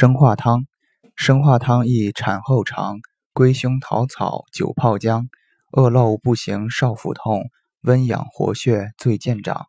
生化汤，生化汤益产后肠，归胸桃草酒泡姜，恶露不行少腹痛，温养活血最见长。